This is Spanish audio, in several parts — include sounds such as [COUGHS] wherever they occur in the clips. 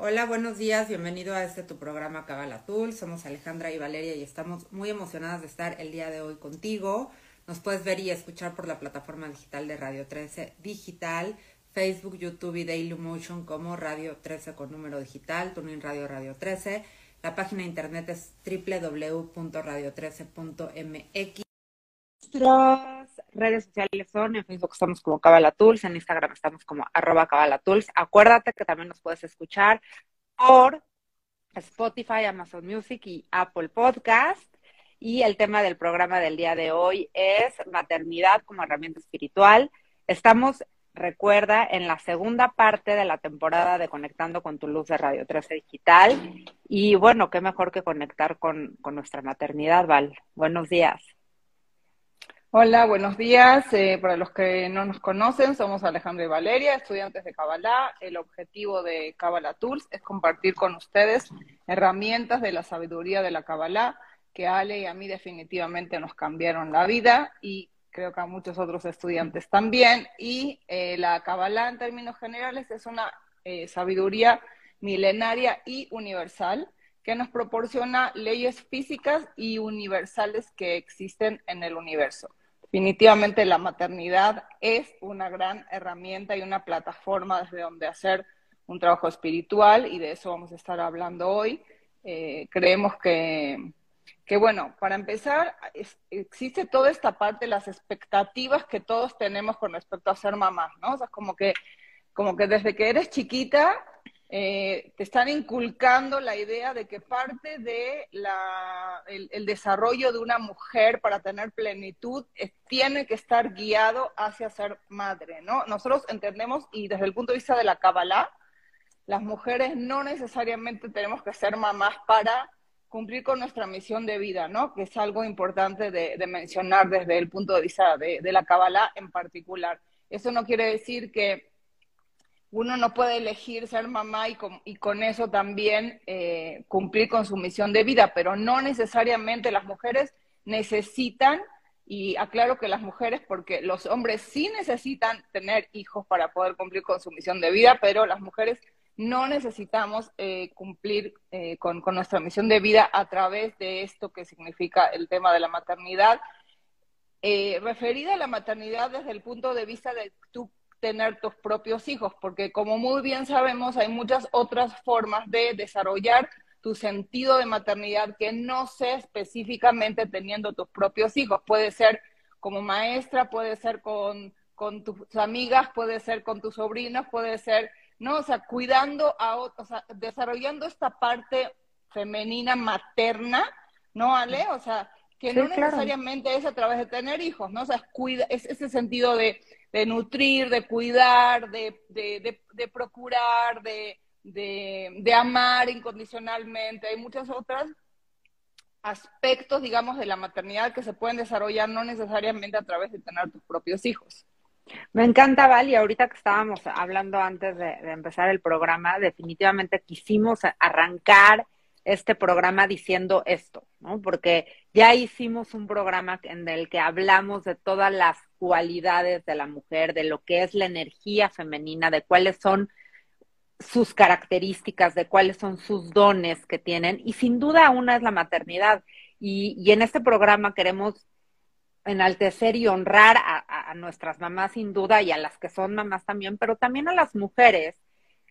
Hola, buenos días, bienvenido a este tu programa Cabala Tool. Somos Alejandra y Valeria y estamos muy emocionadas de estar el día de hoy contigo. Nos puedes ver y escuchar por la plataforma digital de Radio 13 Digital, Facebook, YouTube y Dailymotion como Radio 13 con número digital, Tuning Radio Radio 13. La página de internet es www.radio13.mx. Redes sociales son, en Facebook estamos como Cabala Tools, en Instagram estamos como arroba Cabala Tools. Acuérdate que también nos puedes escuchar por Spotify, Amazon Music y Apple Podcast. Y el tema del programa del día de hoy es maternidad como herramienta espiritual. Estamos, recuerda, en la segunda parte de la temporada de Conectando con tu Luz de Radio 13 Digital. Y bueno, qué mejor que conectar con, con nuestra maternidad, Val. Buenos días. Hola, buenos días. Eh, para los que no nos conocen, somos Alejandro y Valeria, estudiantes de Kabbalah. El objetivo de Kabbalah Tools es compartir con ustedes herramientas de la sabiduría de la Kabbalah que Ale y a mí definitivamente nos cambiaron la vida y creo que a muchos otros estudiantes también. Y eh, la Kabbalah en términos generales es una eh, sabiduría milenaria y universal que nos proporciona leyes físicas y universales que existen en el universo. Definitivamente la maternidad es una gran herramienta y una plataforma desde donde hacer un trabajo espiritual y de eso vamos a estar hablando hoy. Eh, creemos que, que, bueno, para empezar, existe toda esta parte, las expectativas que todos tenemos con respecto a ser mamás, ¿no? O sea, como que, como que desde que eres chiquita eh, te están inculcando la idea de que parte de la, el, desarrollo de una mujer para tener plenitud tiene que estar guiado hacia ser madre, ¿no? Nosotros entendemos, y desde el punto de vista de la Kabbalah, las mujeres no necesariamente tenemos que ser mamás para cumplir con nuestra misión de vida, ¿no? Que es algo importante de, mencionar desde el punto de vista de, de la Kabbalah en particular. Eso no quiere decir que uno no puede elegir ser mamá y con, eso también eh, cumplir con su misión de vida, pero no necesariamente las mujeres necesitan, y aclaro que las mujeres, porque los hombres sí necesitan tener hijos para poder cumplir con su misión de vida, pero las mujeres no necesitamos eh, cumplir eh, con, con, nuestra misión de vida a través de esto que significa el tema de la maternidad. referida a la maternidad desde el punto de vista de tu tener tus propios hijos, porque como muy bien sabemos, hay muchas otras formas de desarrollar tu sentido de maternidad que no sé específicamente teniendo tus propios hijos. Puede ser como maestra, puede ser con, con tus amigas, puede ser con tus sobrinos, puede ser, ¿no? O sea, cuidando a otros, o sea, desarrollando esta parte femenina materna, ¿no, Ale? O sea, que no necesariamente es a través de tener hijos, ¿no? O sea, cuida, es ese sentido de de nutrir, de cuidar, de, de, de, procurar, de, de, amar incondicionalmente. Hay muchos otros aspectos, digamos, de la maternidad que se pueden desarrollar no necesariamente a través de tener tus propios hijos. Me encanta, Val, y ahorita que estábamos hablando antes de empezar el programa, definitivamente quisimos arrancar este programa diciendo esto, ¿no? Porque ya hicimos un programa en el que hablamos de todas las cualidades de la mujer, de lo que es la energía femenina, de cuáles son sus características, de cuáles son sus dones que tienen, y sin duda una es la maternidad. Y, en este programa queremos enaltecer y honrar a, a nuestras mamás sin duda y a las que son mamás también, pero también a las mujeres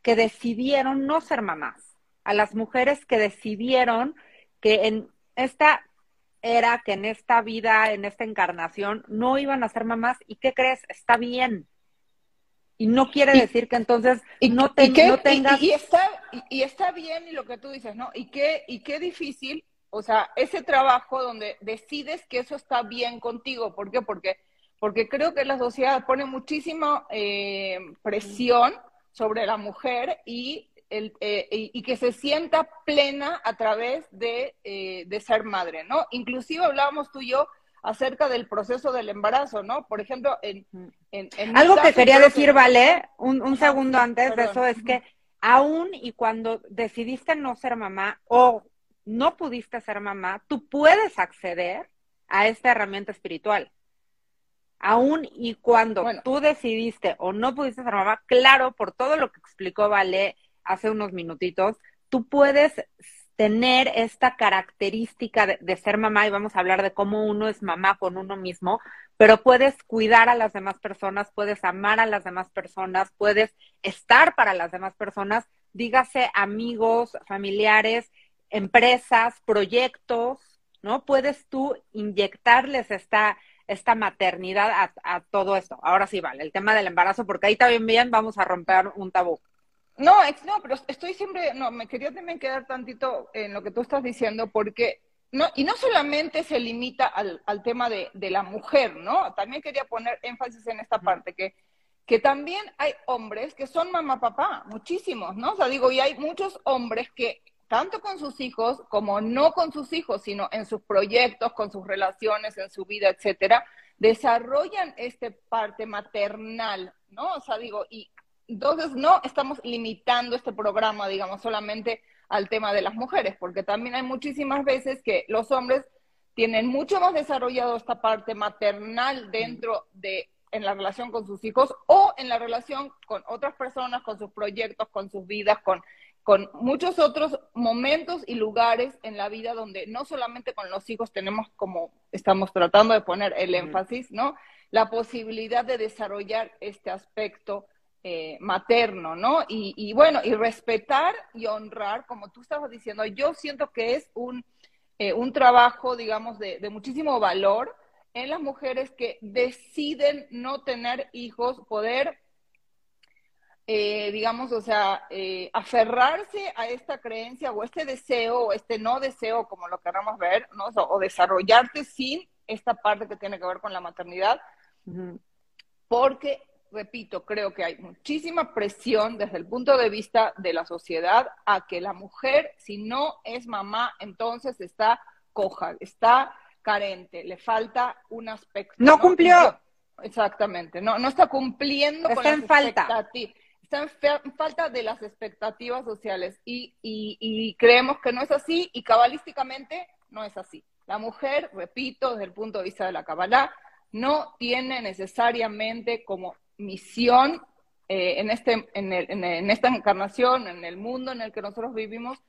que decidieron no ser mamás a las mujeres que decidieron que en esta era, que en esta vida, en esta encarnación, no iban a ser mamás. ¿Y qué crees? Está bien. Y no quiere decir que entonces no, te, no tengas... Y, está, y, está bien y lo que tú dices, ¿no? Y qué, y qué difícil, o sea, ese trabajo donde decides que eso está bien contigo. ¿Por qué? Porque, porque creo que la sociedad pone muchísima eh, presión sobre la mujer y eh, y que se sienta plena a través eh, de, ser madre, ¿no? Inclusive hablábamos tú y yo acerca del proceso del embarazo, ¿no? Por ejemplo, en... Algo que quería decir, Vale, un, segundo antes de eso, es que aún y cuando decidiste no ser mamá o no pudiste ser mamá, tú puedes acceder a esta herramienta espiritual. Aún y cuando tú decidiste o no pudiste ser mamá, claro, por todo lo que explicó Vale, hace unos minutitos, tú puedes tener esta característica de, ser mamá y vamos a hablar de cómo uno es mamá con uno mismo, pero puedes cuidar a las demás personas, puedes amar a las demás personas, puedes estar para las demás personas, dígase amigos, familiares, empresas, proyectos, ¿no? Puedes tú inyectarles esta, esta maternidad a, a todo esto. Ahora sí, vale, el tema del embarazo, porque ahí también bien vamos a romper un tabú. No, no, pero estoy siempre, no, me quería también quedar tantito en lo que tú estás diciendo, porque no, y no solamente se limita al, al tema de, de, la mujer, ¿no? También quería poner énfasis en esta parte, que, que también hay hombres que son mamá papá, muchísimos, ¿no? O sea, digo, y hay muchos hombres que, tanto con sus hijos como no con sus hijos, sino en sus proyectos, con sus relaciones, en su vida, etcétera, desarrollan esta parte maternal, ¿no? O sea, digo, y entonces, no estamos limitando este programa, digamos, solamente al tema de las mujeres, porque también hay muchísimas veces que los hombres tienen mucho más desarrollado esta parte maternal dentro de en la relación con sus hijos o en la relación con otras personas, con sus proyectos, con sus vidas, con, con muchos otros momentos y lugares en la vida donde no solamente con los hijos tenemos como estamos tratando de poner el énfasis, ¿no? La posibilidad de desarrollar este aspecto eh, materno, ¿no? Y, bueno, y respetar y honrar, como tú estabas diciendo, yo siento que es un, eh, un trabajo, digamos, de, muchísimo valor en las mujeres que deciden no tener hijos, poder, eh, digamos, o sea, aferrarse a esta creencia o este deseo o este no deseo, como lo queramos ver, ¿no? O, desarrollarte sin esta parte que tiene que ver con la maternidad, porque repito, creo que hay muchísima presión desde el punto de vista de la sociedad a que la mujer, si no es mamá, entonces está coja, está carente, le falta un aspecto. No, cumplió. Exactamente, no, no está cumpliendo está con en falta. Está en, falta de las expectativas sociales y, y, y creemos que no es así y cabalísticamente no es así. La mujer, repito, desde el punto de vista de la cabalá, no tiene necesariamente como misión eh, en, este, en, en, esta encarnación, en el mundo en el que nosotros vivimos,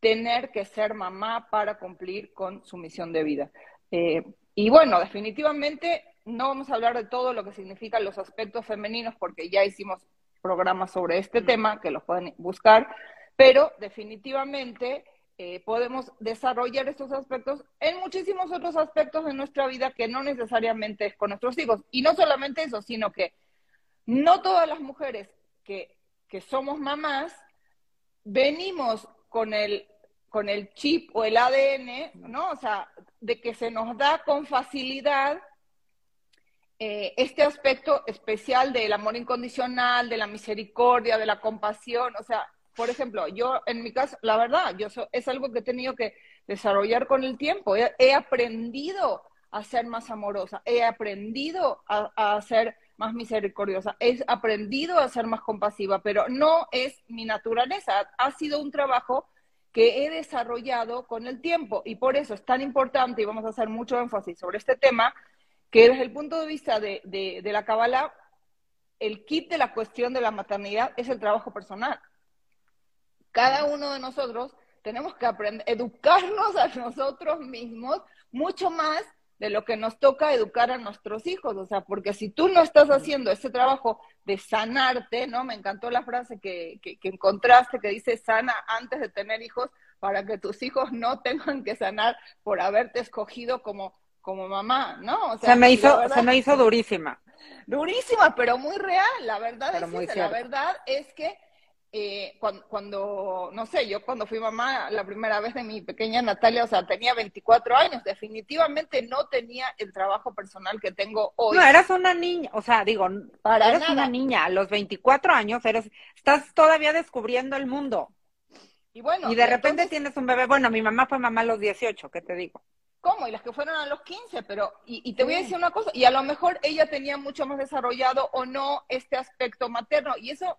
tener que ser mamá para cumplir con su misión de vida. Eh, y bueno, definitivamente no vamos a hablar de todo lo que significan los aspectos femeninos porque ya hicimos programas sobre este mm. tema que los pueden buscar, pero definitivamente eh, podemos desarrollar estos aspectos en muchísimos otros aspectos de nuestra vida que no necesariamente es con nuestros hijos. Y no solamente eso, sino que no todas las mujeres que, somos mamás venimos con el, con el chip o el ADN, ¿no? O sea, de que se nos da con facilidad eh, este aspecto especial del amor incondicional, de la misericordia, de la compasión. O sea, por ejemplo, yo en mi caso, la verdad, yo es algo que he tenido que desarrollar con el tiempo. He, aprendido a ser más amorosa, he aprendido a, a ser más misericordiosa, he aprendido a ser más compasiva, pero no es mi naturaleza, ha sido un trabajo que he desarrollado con el tiempo y por eso es tan importante y vamos a hacer mucho énfasis sobre este tema, que desde el punto de vista de, de, la Kabbalah, el kit de la cuestión de la maternidad es el trabajo personal. Cada uno de nosotros tenemos que aprender, educarnos a nosotros mismos mucho más de lo que nos toca educar a nuestros hijos, o sea, porque si tú no estás haciendo ese trabajo de sanarte, ¿no? Me encantó la frase que, que, encontraste que dice sana antes de tener hijos para que tus hijos no [LAUGHS] tengan que sanar por haberte escogido como, como mamá, ¿no? O sea, se me hizo, se me hizo durísima. Durísima, pero muy real, la verdad es la verdad es que eh, cuando, no sé, yo cuando fui mamá la primera vez de mi pequeña Natalia, o sea, tenía 24 años, definitivamente no tenía el trabajo personal que tengo hoy. No, eras una niña, o sea, digo, Para eres una niña, a los 24 años eres, estás todavía descubriendo el mundo. Y bueno, y de repente tienes un bebé, bueno, mi mamá fue mamá a los 18, ¿qué te digo? ¿Cómo? Y las que fueron a los 15, pero, y, y te voy a decir una cosa, y a lo mejor ella tenía mucho más desarrollado o no este aspecto materno, y eso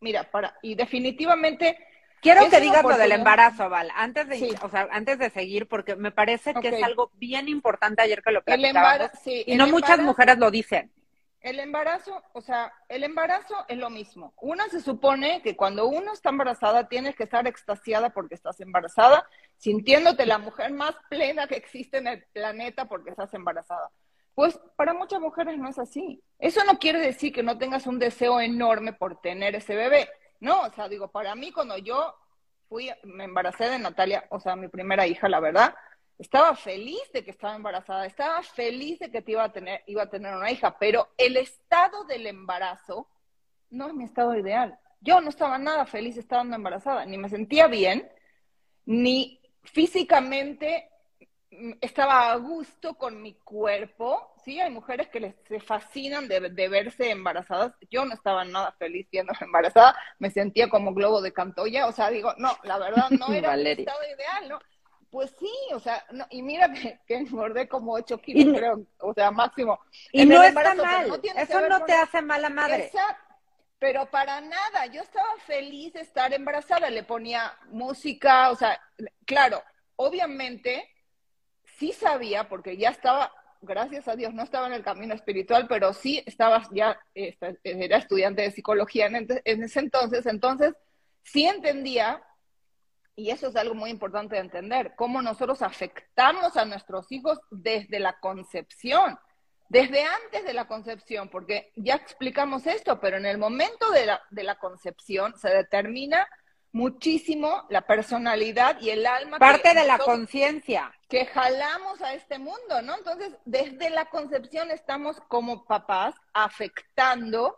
mira, para, y definitivamente... Quiero que digas lo del embarazo, Val, antes de, o sea, antes de seguir, porque me parece que es algo bien importante ayer que lo platicábamos, y no muchas mujeres lo dicen. el embarazo, o sea, el embarazo es lo mismo. Una se supone que cuando uno está embarazada tienes que estar extasiada porque estás embarazada, sintiéndote la mujer más plena que existe en el planeta porque estás embarazada. Pues para muchas mujeres no es así. Eso no quiere decir que no tengas un deseo enorme por tener ese bebé. No, o sea, digo, para mí cuando yo fui, me embaracé de Natalia, o sea, mi primera hija, la verdad, estaba feliz de que estaba embarazada, estaba feliz de que te iba a tener, iba a tener una hija, pero el estado del embarazo no es mi estado ideal. Yo no estaba nada feliz estando embarazada, ni me sentía bien, ni físicamente estaba a gusto con mi cuerpo. Sí, hay mujeres que les se fascinan de, verse embarazadas. Yo no estaba nada feliz siendo [LAUGHS] embarazada, me sentía como globo de Cantoya. O sea, digo, no, la verdad no [LAUGHS] era mi estado ideal, ¿no? Pues sí, o sea, y mira que, que, engordé como 8 kilos, creo, o sea, máximo. Y no está mal, eso no te hace mala madre. Exacto, pero para nada, yo estaba feliz de estar embarazada, le ponía música, o sea, claro, obviamente sí sabía, porque ya estaba, gracias a Dios, no estaba en el camino espiritual, pero sí estaba ya, este, era estudiante de psicología en, en ese entonces, entonces sí entendía y eso es algo muy importante de entender, cómo nosotros afectamos a nuestros hijos desde la concepción, desde antes de la concepción, porque ya explicamos esto, pero en el momento de la, de la concepción se determina muchísimo la personalidad y el alma. Parte de la conciencia. Que jalamos a este mundo, ¿no? Entonces, desde la concepción estamos como papás afectando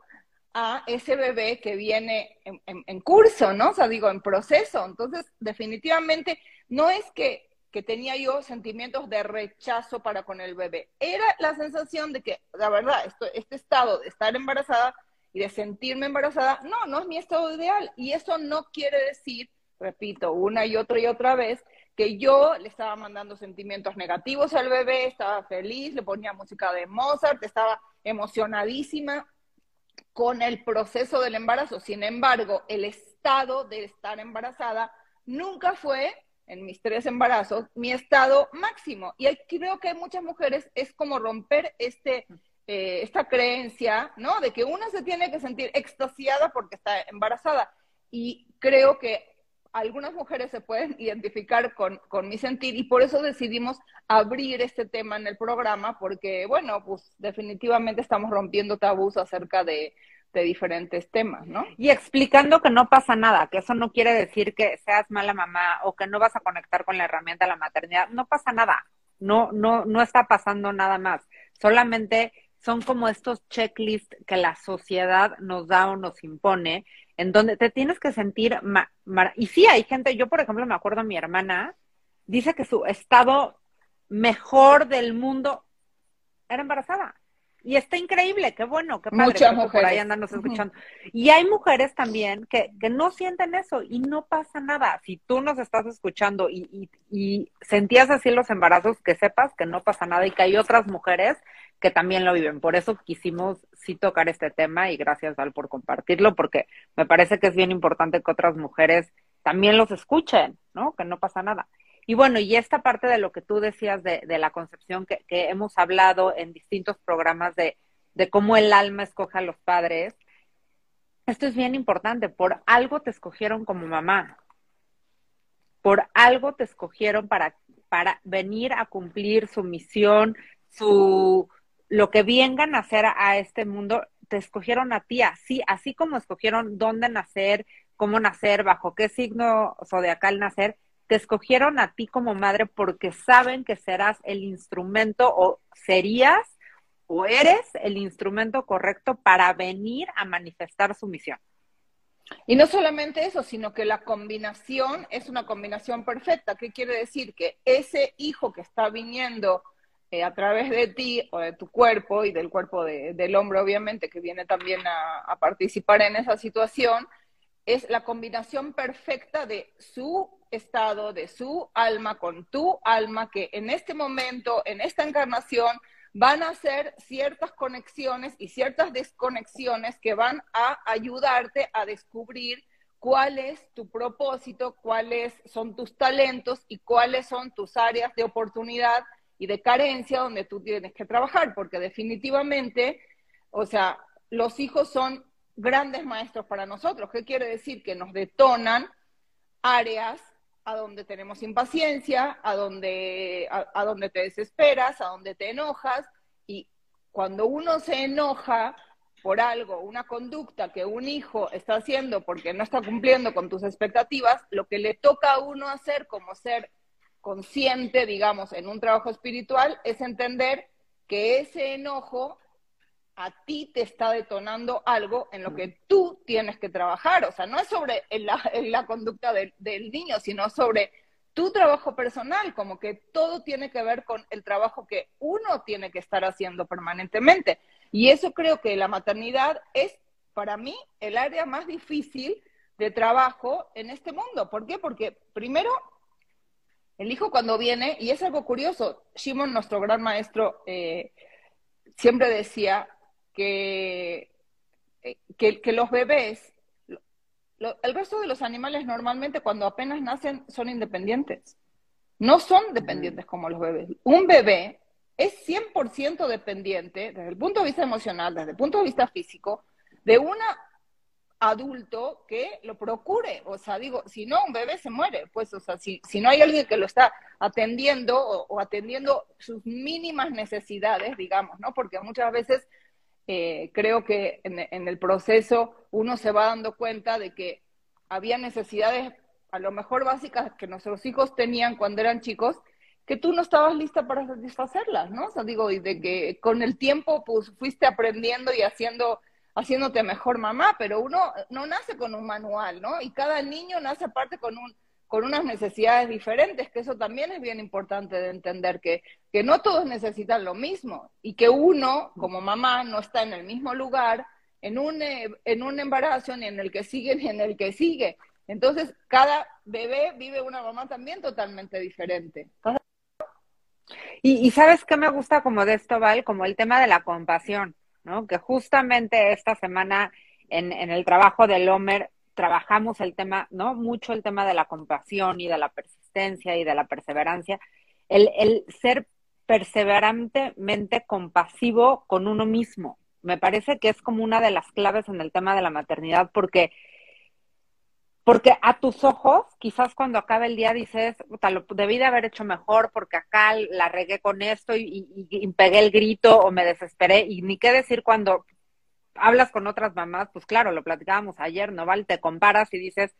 a ese bebé que viene en, curso, ¿no? O sea, digo, en proceso. Entonces, definitivamente, no es que, que, tenía yo sentimientos de rechazo para con el bebé. Era la sensación de que, la verdad, esto, este estado de estar embarazada y de sentirme embarazada, no, no es mi estado ideal. Y eso no quiere decir, repito, una y otra y otra vez, que yo le estaba mandando sentimientos negativos al bebé, estaba feliz, le ponía música de Mozart, estaba emocionadísima con el proceso del embarazo. Sin embargo, el estado de estar embarazada nunca fue, en mis tres embarazos, mi estado máximo. Y creo que hay muchas mujeres, es como romper este, eh, esta creencia, ¿no? De que una se tiene que sentir extasiada porque está embarazada. Y creo que algunas mujeres se pueden identificar con, con, mi sentir y por eso decidimos abrir este tema en el programa, porque, bueno, pues definitivamente estamos rompiendo tabús acerca de, de diferentes temas, ¿no? Y explicando que no pasa nada, que eso no quiere decir que seas mala mamá o que no vas a conectar con la herramienta de la maternidad, no pasa nada, no, no, no está pasando nada más, solamente son como estos checklists que la sociedad nos da o nos impone en donde te tienes que sentir, y sí hay gente, yo por ejemplo me acuerdo mi hermana, dice que su estado mejor del mundo era embarazada. Y está increíble, qué bueno, qué padre Muchas mujeres. por ahí andarnos escuchando. Y hay mujeres también que, que no sienten eso y no pasa nada. Si tú nos estás escuchando y, y, y sentías así los embarazos, que sepas que no pasa nada y que hay otras mujeres que también lo viven. Por eso quisimos sí tocar este tema y gracias Val por compartirlo, porque me parece que es bien importante que otras mujeres también los escuchen, ¿no? Que no pasa nada. Y bueno, y esta parte de lo que tú decías de, la concepción que, hemos hablado en distintos programas de, de cómo el alma escoge a los padres, esto es bien importante, por algo te escogieron como mamá, por algo te escogieron para, para venir a cumplir su misión, su, lo que vengan a hacer a este mundo, te escogieron a ti, así, así como escogieron dónde nacer, cómo nacer, bajo qué signo zodiacal nacer, te escogieron a ti como madre porque saben que serás el instrumento o serías o eres el instrumento correcto para venir a manifestar su misión. Y no solamente eso, sino que la combinación es una combinación perfecta. ¿Qué quiere decir? Que ese hijo que está viniendo eh, a través de ti o de tu cuerpo y del cuerpo de, del hombre, obviamente, que viene también a, a, participar en esa situación, es la combinación perfecta de su estado, de su alma con tu alma, que en este momento, en esta encarnación, van a hacer ciertas conexiones y ciertas desconexiones que van a ayudarte a descubrir cuál es tu propósito, cuáles son tus talentos y cuáles son tus áreas de oportunidad y de carencia donde tú tienes que trabajar, porque definitivamente O sea, los hijos son grandes maestros para nosotros. ¿Qué quiere decir? Que nos detonan áreas a donde tenemos impaciencia, a donde, a, donde te desesperas, a donde te enojas. Y cuando uno se enoja por algo, una conducta que un hijo está haciendo porque no está cumpliendo con tus expectativas, lo que le toca a uno hacer como ser consciente, digamos, en un trabajo espiritual, es entender que ese enojo a ti te está detonando algo en lo que tú tienes que trabajar. O sea, no es sobre la, conducta del niño, sino sobre tu trabajo personal, como que todo tiene que ver con el trabajo que uno tiene que estar haciendo permanentemente. Y eso creo que la maternidad es, para mí, el área más difícil de trabajo en este mundo. ¿Por qué? Porque primero, el hijo cuando viene, y es algo curioso, Shimon, nuestro gran maestro, eh, siempre decía, que, eh, que, los bebés, el resto de los animales normalmente cuando apenas nacen son independientes. No son dependientes como los bebés. Un bebé es 100% dependiente desde el punto de vista emocional, desde el punto de vista físico, de un adulto que lo procure. O sea, digo, si no, un bebé se muere. Pues, o sea, si, si no hay alguien que lo está atendiendo o, o atendiendo sus mínimas necesidades, digamos, ¿no? Porque muchas veces eh, creo que en, el proceso uno se va dando cuenta de que había necesidades a lo mejor básicas que nuestros hijos tenían cuando eran chicos, que tú no estabas lista para satisfacerlas, ¿no? O sea, digo, y de que con el tiempo pues fuiste aprendiendo y haciendo haciéndote mejor mamá, pero uno no nace con un manual, ¿no? Y cada niño nace aparte con un con unas necesidades diferentes, que eso también es bien importante de entender, que, que no todos necesitan lo mismo y que uno, como mamá, no está en el mismo lugar en un, eh, en un embarazo, ni en el que sigue, [LAUGHS] ni en el que sigue. Entonces, cada bebé vive una mamá también totalmente diferente. Y, sabes qué me gusta como de esto, Val, como el tema de la compasión, ¿no? Que justamente esta semana en, en el trabajo del Homer trabajamos el tema, ¿no? Mucho el tema de la compasión y de la persistencia y de la perseverancia. El, el ser perseverantemente compasivo con uno mismo. Me parece que es como una de las claves en el tema de la maternidad, porque, porque a tus ojos, quizás cuando acabe el día dices, lo debí de haber hecho mejor porque acá la regué con esto y, y, pegué el grito o me desesperé. Y ni qué decir cuando hablas con otras mamás, pues claro, lo platicábamos ayer, ¿no? Val, te comparas y dices,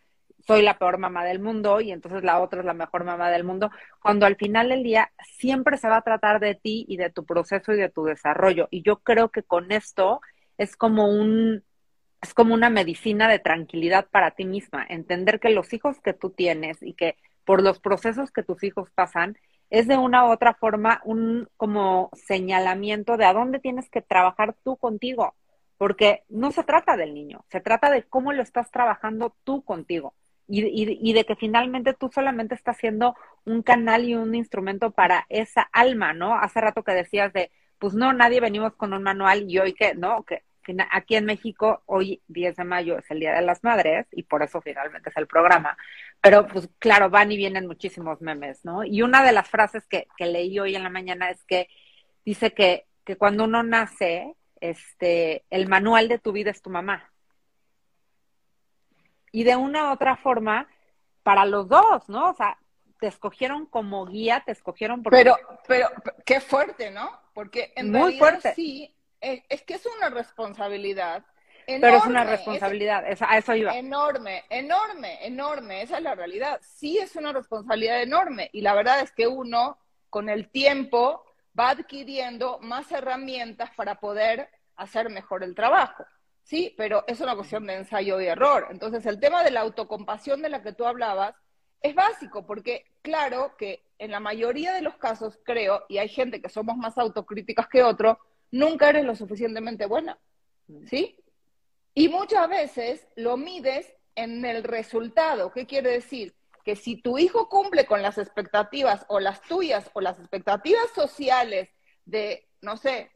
soy la peor mamá del mundo y entonces la otra es la mejor mamá del mundo, cuando al final del día siempre se va a tratar de ti y de tu proceso y de tu desarrollo. Y yo creo que con esto es como un es como una medicina de tranquilidad para ti misma, entender que los hijos que tú tienes y que por los procesos que tus hijos pasan es de una u otra forma un como señalamiento de a dónde tienes que trabajar tú contigo porque no se trata del niño, se trata de cómo lo estás trabajando tú contigo y, y, de que finalmente tú solamente estás siendo un canal y un instrumento para esa alma, ¿no? Hace rato que decías de, pues no, nadie venimos con un manual y hoy que, ¿no? Que aquí en México, hoy 10 de mayo es el Día de las Madres y por eso finalmente es el programa. Pero pues claro, van y vienen muchísimos memes, ¿no? Y una de las frases que, que leí hoy en la mañana es que dice que, que cuando uno nace, este, el manual de tu vida es tu mamá. Y de una u otra forma, para los dos, ¿no? O sea, te escogieron como guía, te escogieron porque... Pero, pero, qué fuerte, ¿no? Porque en Muy fuerte. sí, es, que es una responsabilidad. Enorme, pero es una responsabilidad, a eso iba. Enorme, enorme, enorme, esa es la realidad. Sí es una responsabilidad enorme y la verdad es que uno con el tiempo va adquiriendo más herramientas para poder hacer mejor el trabajo. Sí, pero es una cuestión de ensayo y error. Entonces, el tema de la autocompasión de la que tú hablabas es básico, porque claro que en la mayoría de los casos, creo, y hay gente que somos más autocríticas que otros, nunca eres lo suficientemente buena. ¿Sí? Y muchas veces lo mides en el resultado. ¿Qué quiere decir? Que si tu hijo cumple con las expectativas o las tuyas o las expectativas sociales de, no sé,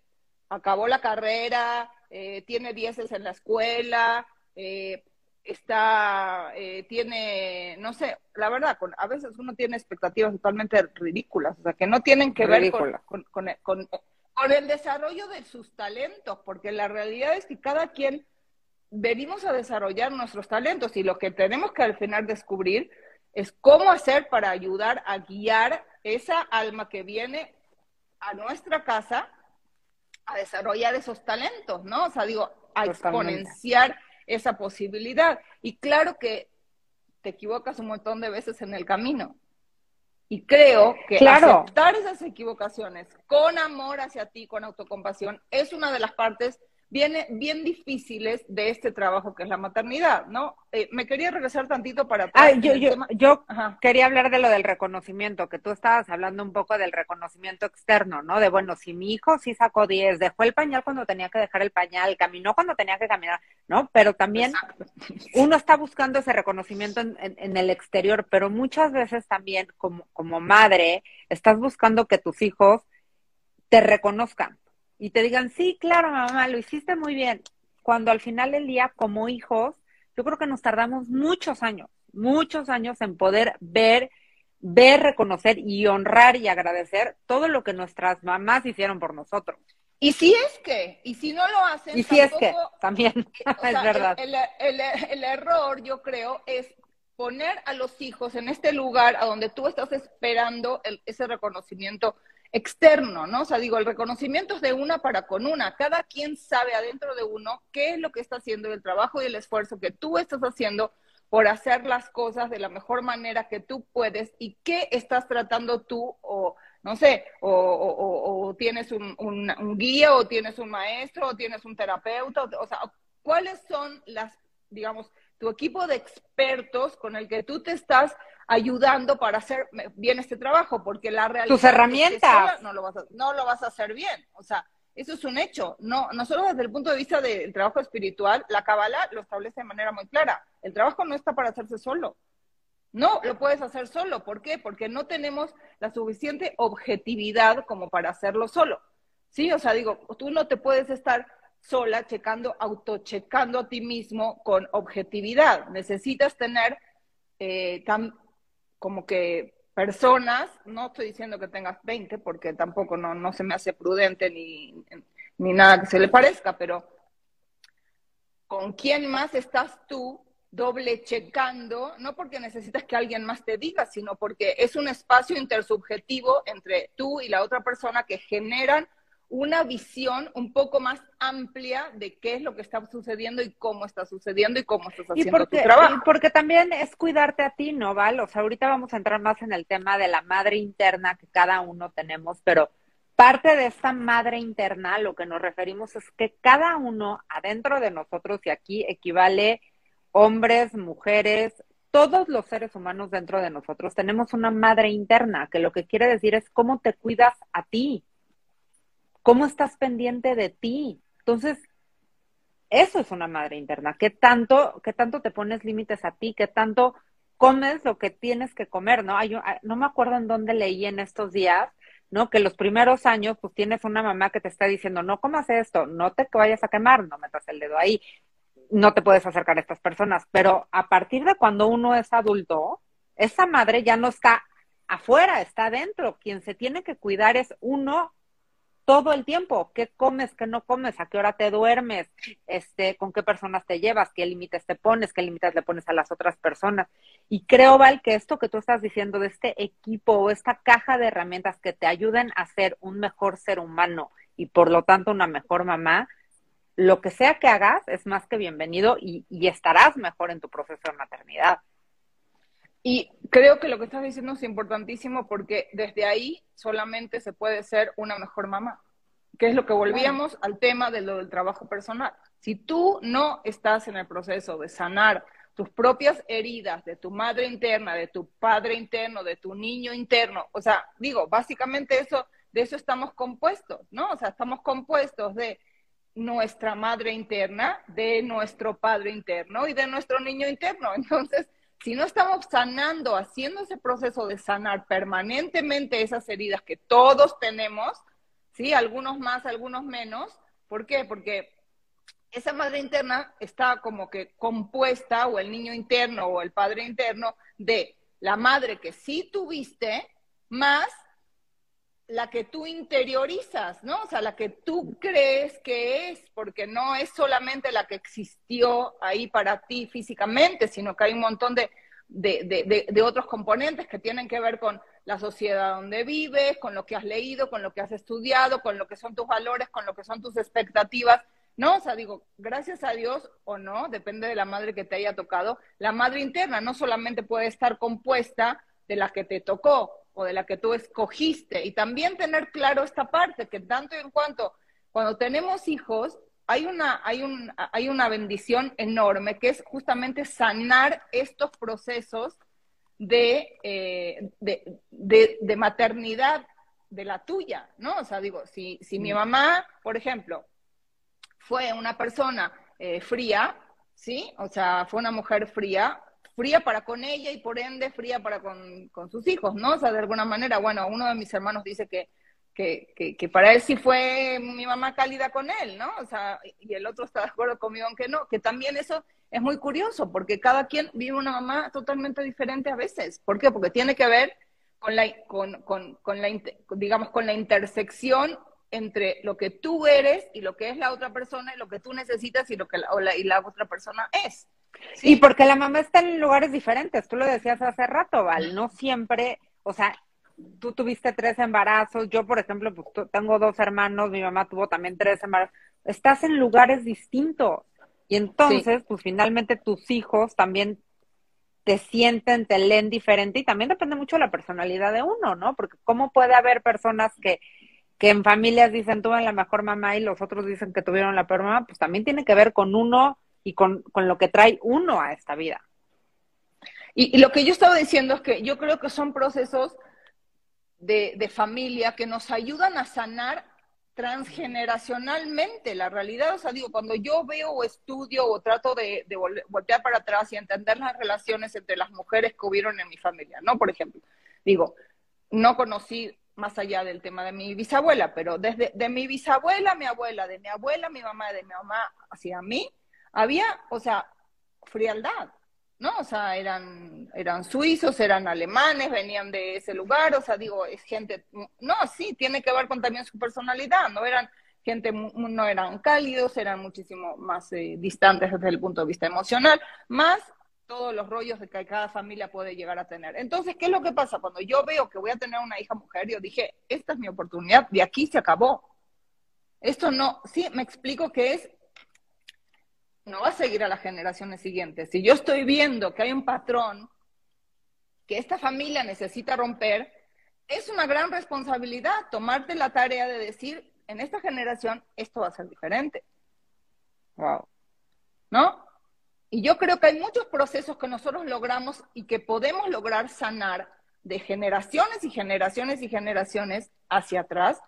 acabó la carrera, eh, tiene dieces en la escuela, eh, está, eh, tiene, no sé, la verdad, con, a veces uno tiene expectativas totalmente ridículas, o sea, que no tienen que ver con, con, con el desarrollo de sus talentos, porque la realidad es que cada quien venimos a desarrollar nuestros talentos y lo que tenemos que al final descubrir es cómo hacer para ayudar a guiar esa alma que viene a nuestra casa a desarrollar esos talentos, ¿no? O sea, digo, a exponenciar esa posibilidad. Y claro que te equivocas un montón de veces en el camino. Y creo que aceptar esas equivocaciones con amor hacia ti, con autocompasión, es una de las partes bien, bien difíciles de este trabajo que es la maternidad, ¿no? Eh, me quería regresar tantito para... Ah, yo, yo, yo quería hablar de lo del reconocimiento, que tú estabas hablando un poco del reconocimiento externo, ¿no? De, bueno, si mi hijo sí sacó 10, dejó el pañal cuando tenía que dejar el pañal, caminó cuando tenía que caminar, ¿no? Pero también [LAUGHS] uno está buscando ese reconocimiento en, en, el exterior, pero muchas veces también como, como madre estás buscando que tus hijos te reconozcan, y te digan, sí, claro, mamá, lo hiciste muy bien, cuando al final del día, como hijos, yo creo que nos tardamos muchos años, muchos años en poder ver, ver, reconocer y honrar y agradecer todo lo que nuestras mamás hicieron por nosotros. Y si es que, y si no lo hacen, y si es que, también, [LAUGHS] [LAUGHS] es verdad. El, el, el, error, yo creo, es poner a los hijos en este lugar a donde tú estás esperando ese reconocimiento externo, ¿no? O sea, digo, el reconocimiento es de una para con una. Cada quien sabe adentro de uno qué es lo que está haciendo el trabajo y el esfuerzo que tú estás haciendo por hacer las cosas de la mejor manera que tú puedes y qué estás tratando tú o no sé, o, tienes un, guía o tienes un maestro o tienes un terapeuta, o sea, cuáles son las, digamos, tu equipo de expertos con el que tú te estás ayudando para hacer bien este trabajo, porque la realidad tus herramientas no lo vas a, no lo vas a hacer bien, o sea, eso es un hecho. No, no solo desde el punto de vista del trabajo espiritual, la Kabbalah lo establece de manera muy clara. El trabajo no está para hacerse solo. No lo puedes hacer solo. ¿Por qué? Porque no tenemos la suficiente objetividad como para hacerlo solo. Sí, o sea, digo, tú no te puedes estar sola checando, autochecando a ti mismo con objetividad. Necesitas tener eh, como que personas, no estoy diciendo que tengas 20 porque tampoco no, no se me hace prudente ni, ni nada que se le parezca, pero ¿con quién más estás tú doble checando? No porque necesitas que alguien más te diga, sino porque es un espacio intersubjetivo entre tú y la otra persona que generan una visión un poco más amplia de qué es lo que está sucediendo y cómo está sucediendo y cómo estás haciendo porque, tu trabajo. porque también es cuidarte a ti, ¿no, Val? O sea, ahorita vamos a entrar más en el tema de la madre interna que cada uno tenemos, pero parte de esta madre interna, lo que nos referimos es que cada uno adentro de nosotros, y aquí equivale hombres, mujeres, todos los seres humanos dentro de nosotros, tenemos una madre interna, que lo que quiere decir es cómo te cuidas a ti ¿Cómo estás pendiente de ti? Entonces, eso es una madre interna. ¿Qué tanto, qué tanto te pones límites a ti? ¿Qué tanto comes lo que tienes que comer? ¿no? Hay, no me acuerdo en dónde leí en estos días, ¿no? Que los primeros años, pues tienes una mamá que te está diciendo, no comas esto, no te vayas a quemar, no metas el dedo ahí, no te puedes acercar a estas personas. Pero a partir de cuando uno es adulto, esa madre ya no está afuera, está adentro. Quien se tiene que cuidar es uno todo el tiempo, qué comes, qué no comes, a qué hora te duermes, este, con qué personas te llevas, qué límites te pones, qué límites le pones a las otras personas. Y creo, Val, que esto que tú estás diciendo de este equipo o esta caja de herramientas que te ayuden a ser un mejor ser humano y por lo tanto una mejor mamá, lo que sea que hagas es más que bienvenido y, y estarás mejor en tu proceso de maternidad. Y creo que lo que estás diciendo es importantísimo porque desde ahí solamente se puede ser una mejor mamá, que es lo que volvíamos al tema de lo del trabajo personal. Si tú no estás en el proceso de sanar tus propias heridas de tu madre interna, de tu padre interno, de tu niño interno, o sea, digo, básicamente eso, de eso estamos compuestos, ¿no? O sea, estamos compuestos de nuestra madre interna, de nuestro padre interno y de nuestro niño interno. [LAUGHS] Entonces, si no estamos sanando, haciendo ese proceso de sanar permanentemente esas heridas que todos tenemos, ¿sí? Algunos más, algunos menos. ¿Por qué? Porque esa madre interna está como que compuesta, o el niño interno o el padre interno, de la madre que sí tuviste, más la que tú interiorizas, ¿no? O sea, la que tú crees que es, porque no es solamente la que existió ahí para ti físicamente, sino que hay un montón de, de, de, otros componentes que tienen que ver con la sociedad donde vives, con lo que has leído, con lo que has estudiado, con lo que son tus valores, con lo que son tus expectativas. No, o sea, digo, gracias a Dios o no, depende de la madre que te haya tocado, la madre interna no solamente puede estar compuesta de la que te tocó, o de la que tú escogiste. Y también tener claro esta parte, que tanto en cuanto cuando tenemos hijos, hay una, hay, un, hay una bendición enorme que es justamente sanar estos procesos de, eh, de, de, maternidad de la tuya, ¿no? O sea, digo, si, si mi mm. mamá, por ejemplo, fue una persona eh, fría, ¿sí? O sea, fue una mujer fría, fría para con ella y por ende fría para con, sus hijos, ¿no? O sea, de alguna manera, bueno, uno de mis hermanos dice que, que, que, para él sí fue mi mamá cálida con él, ¿no? O sea, y el otro está de acuerdo conmigo en que no, que también eso es muy curioso, porque cada quien vive una mamá totalmente diferente a veces. ¿Por qué? Porque tiene que ver con la, con, con, con la digamos, con la intersección entre lo que tú eres y lo que es la otra persona y lo que tú necesitas y lo que la, y la otra persona es. Y porque la mamá está en lugares diferentes, tú lo decías hace rato, Val, no siempre, o sea, tú tuviste tres embarazos, yo por ejemplo, pues tengo dos hermanos, mi mamá tuvo también tres embarazos, estás en lugares distintos. Y entonces, pues finalmente tus hijos también te sienten, te leen diferente y también depende mucho de la personalidad de uno, ¿no? Porque cómo puede haber personas que, que en familias dicen tuve la mejor mamá y los otros dicen que tuvieron la peor mamá, pues también tiene que ver con uno y con, lo que trae uno a esta vida. Y, lo que yo estaba diciendo es que yo creo que son procesos de, de familia que nos ayudan a sanar transgeneracionalmente la realidad. O sea, digo, cuando yo veo o estudio o trato de, de, voltear para atrás y entender las relaciones entre las mujeres que hubieron en mi familia, ¿no? Por ejemplo, digo, no conocí más allá del tema de mi bisabuela, pero desde de mi bisabuela, mi abuela, de mi abuela, mi mamá, de mi mamá hacia mí, había, o sea, frialdad, ¿no? O sea, eran, eran suizos, eran alemanes, venían de ese lugar, o sea, digo, es gente, no, sí, tiene que ver con también su personalidad, no eran gente, no eran cálidos, eran muchísimo más eh, distantes desde el punto de vista emocional, más todos los rollos que cada familia puede llegar a tener. Entonces, ¿qué es lo que pasa? Cuando yo veo que voy a tener una hija mujer, yo dije, esta es mi oportunidad, de aquí se acabó. Esto no, sí, me explico que es no va a seguir a las generaciones siguientes. Si yo estoy viendo que hay un patrón que esta familia necesita romper, es una gran responsabilidad tomarte la tarea de decir, en esta generación esto va a ser diferente. Wow. ¿No? Y yo creo que hay muchos procesos que nosotros logramos y que podemos lograr sanar de generaciones y generaciones y generaciones hacia atrás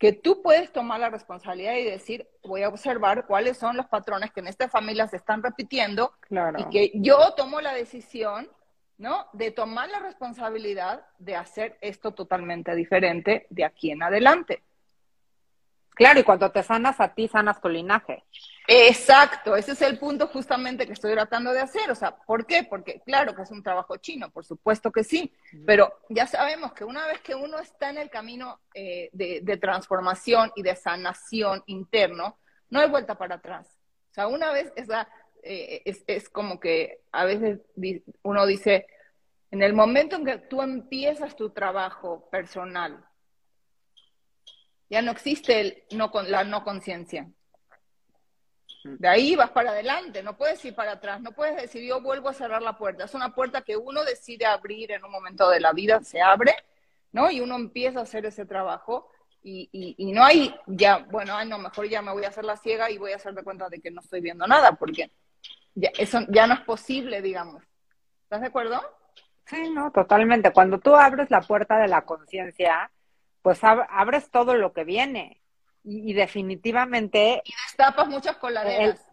que tú puedes tomar la responsabilidad y decir, voy a observar cuáles son los patrones que en esta familia se están repitiendo y que yo tomo la decisión, ¿no? De tomar la responsabilidad de hacer esto totalmente diferente de aquí en adelante. Claro, y cuando te sanas a ti, sanas tu linaje. Exacto, ese es el punto justamente que estoy tratando de hacer. O sea, ¿por qué? Porque claro que es un trabajo chino, por supuesto que sí, pero ya sabemos que una vez que uno está en el camino eh, de, transformación y de sanación interno, no hay vuelta para atrás. O sea, una vez eh, es, es como que a veces uno dice, en el momento en que tú empiezas tu trabajo personal, ya no existe el no, la no conciencia. De ahí vas para adelante, no puedes ir para atrás, no puedes decir yo vuelvo a cerrar la puerta. Es una puerta que uno decide abrir en un momento de la vida, se abre, ¿no? Y uno empieza a hacer ese trabajo y, y, no hay ya, bueno, ay, no, mejor ya me voy a hacer la ciega y voy a hacer de cuenta de que no estoy viendo nada, porque ya, eso ya no es posible, digamos. ¿Estás de acuerdo? Sí, no, totalmente. Cuando tú abres la puerta de la conciencia, pues abres todo lo que viene. Y, definitivamente... Y destapas muchas coladeras.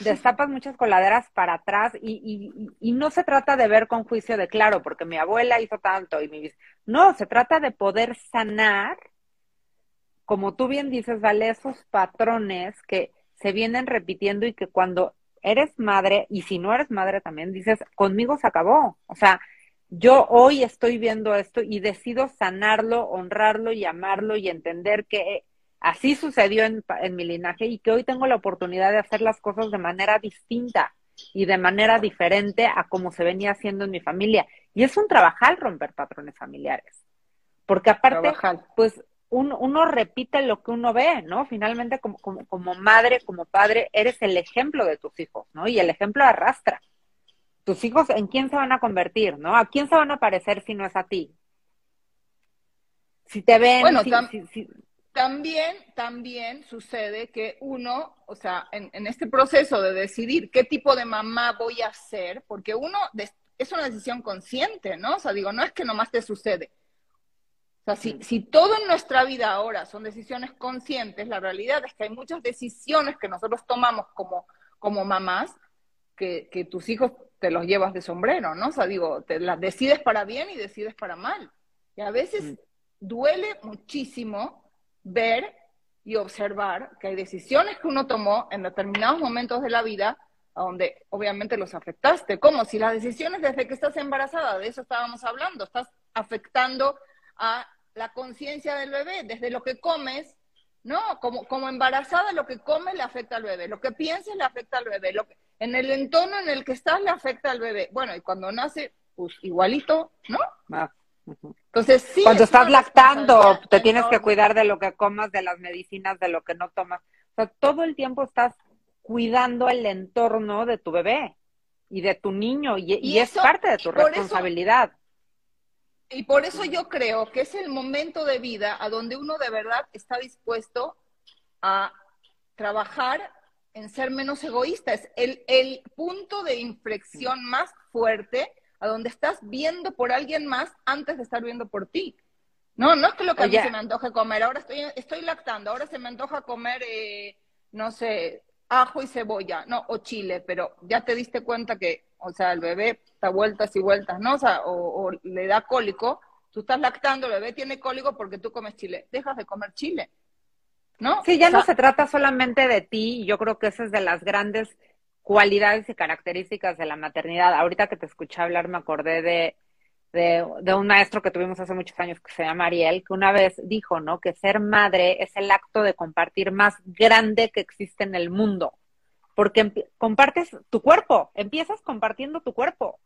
destapas muchas coladeras para atrás y, y, no se trata de ver con juicio de claro, porque mi abuela hizo tanto y mi... No, se trata de poder sanar, como tú bien dices, Vale, esos patrones que se vienen repitiendo y que cuando eres madre, y si no eres madre también, dices, conmigo se acabó. O sea, yo hoy estoy viendo esto y decido sanarlo, honrarlo y amarlo y entender que así sucedió en, en mi linaje y que hoy tengo la oportunidad de hacer las cosas de manera distinta y de manera diferente a como se venía haciendo en mi familia. Y es un trabajar romper patrones familiares. Porque aparte, pues uno, repite lo que uno ve, ¿no? Finalmente, como, como, como madre, como padre, eres el ejemplo de tus hijos, ¿no? Y el ejemplo arrastra. Tus hijos, ¿en quién se van a convertir, no? ¿A quién se van a parecer si no es a ti? Si te ven, bueno, también, también sucede que uno, o sea, en, en, este proceso de decidir qué tipo de mamá voy a ser, porque uno es una decisión consciente, ¿no? O sea, digo, no es que nomás te sucede. O sea, si, si todo en nuestra vida ahora son decisiones conscientes, la realidad es que hay muchas decisiones que nosotros tomamos como, como mamás que, que tus hijos te los llevas de sombrero, ¿no? O sea, digo, te las decides para bien y decides para mal. Y a veces mm. duele muchísimo ver y observar que hay decisiones que uno tomó en determinados momentos de la vida a donde obviamente los afectaste. Como si las decisiones desde que estás embarazada, de eso estábamos hablando, estás afectando a la conciencia del bebé, desde lo que comes, ¿no? Como, como embarazada lo que comes le afecta al bebé, lo que pienses le afecta al bebé, lo que, en el entorno en el que estás le afecta al bebé. Bueno, y cuando nace, pues igualito, ¿no? Ah. Entonces, sí. Cuando estás lactando, te tienes que cuidar de lo que comas, de las medicinas, de lo que no tomas. O sea, todo el tiempo estás cuidando el entorno de tu bebé y de tu niño, y, es parte de tu responsabilidad. y por eso yo creo que es el momento de vida a donde uno de verdad está dispuesto a trabajar en ser menos egoísta. Es el, el punto de inflexión más fuerte a donde estás viendo por alguien más antes de estar viendo por ti. No, no es que lo que a mí se me antoje comer, ahora estoy, estoy lactando, ahora se me antoja comer, eh, no sé, ajo y cebolla, no, o chile, pero ya te diste cuenta que, o sea, el bebé está vueltas y vueltas, ¿no? O sea, o, le da cólico, tú estás lactando, el bebé tiene cólico porque tú comes chile, dejas de comer chile, ¿no? Sí, ya no se trata solamente de ti, yo creo que esa es de las grandes cualidades y características de la maternidad. Ahorita que te escuché hablar me acordé de, de, un maestro que tuvimos hace muchos años que se llama Ariel, que una vez dijo, ¿no? Que ser madre es el acto de compartir más grande que existe en el mundo. Porque compartes tu cuerpo, empiezas compartiendo tu cuerpo.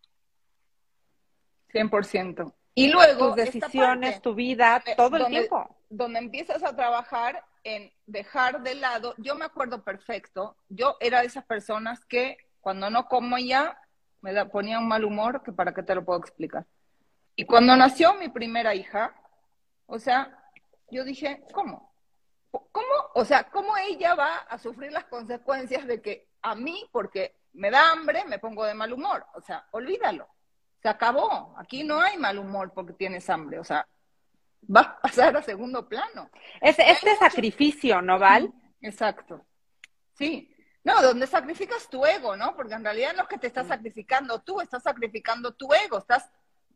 100%. Y luego... Tus decisiones, tu vida, todo el tiempo. Donde empiezas a trabajar en dejar de lado, yo me acuerdo perfecto, yo era de esas personas que cuando no como ya me da, ponía un mal humor que para qué te lo puedo explicar. Y cuando nació mi primera hija, o sea, yo dije, ¿cómo? ¿Cómo? O sea, ¿cómo ella va a sufrir las consecuencias de que a mí, porque me da hambre, me pongo de mal humor? O sea, olvídalo. Se acabó. Aquí no hay mal humor porque tienes hambre. O sea, va a pasar a segundo plano. Es, este sacrificio, ¿no, Val? Exacto. Sí. No, donde sacrificas tu ego, ¿no? Porque en realidad no es que te estás sacrificando tú, estás sacrificando tu ego, estás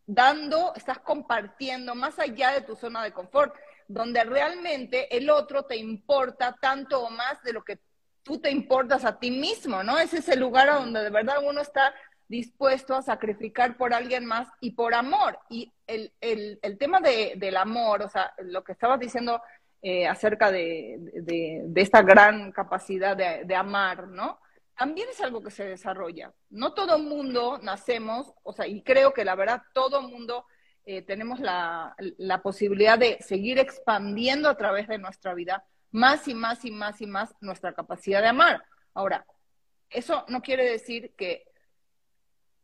dando, estás compartiendo más allá de tu zona de confort, donde realmente el otro te importa tanto o más de lo que tú te importas a ti mismo, ¿no? Ese es el lugar a donde de verdad uno está dispuesto a sacrificar por alguien más y por amor. Y el, el, el tema de, del amor, o sea, lo que estabas diciendo eh, acerca de, de, esta gran capacidad de, amar, ¿no? También es algo que se desarrolla. No todo mundo nacemos, o sea, y creo que la verdad todo mundo eh, tenemos la, la posibilidad de seguir expandiendo a través de nuestra vida más y más y más y más nuestra capacidad de amar. Ahora, eso no quiere decir que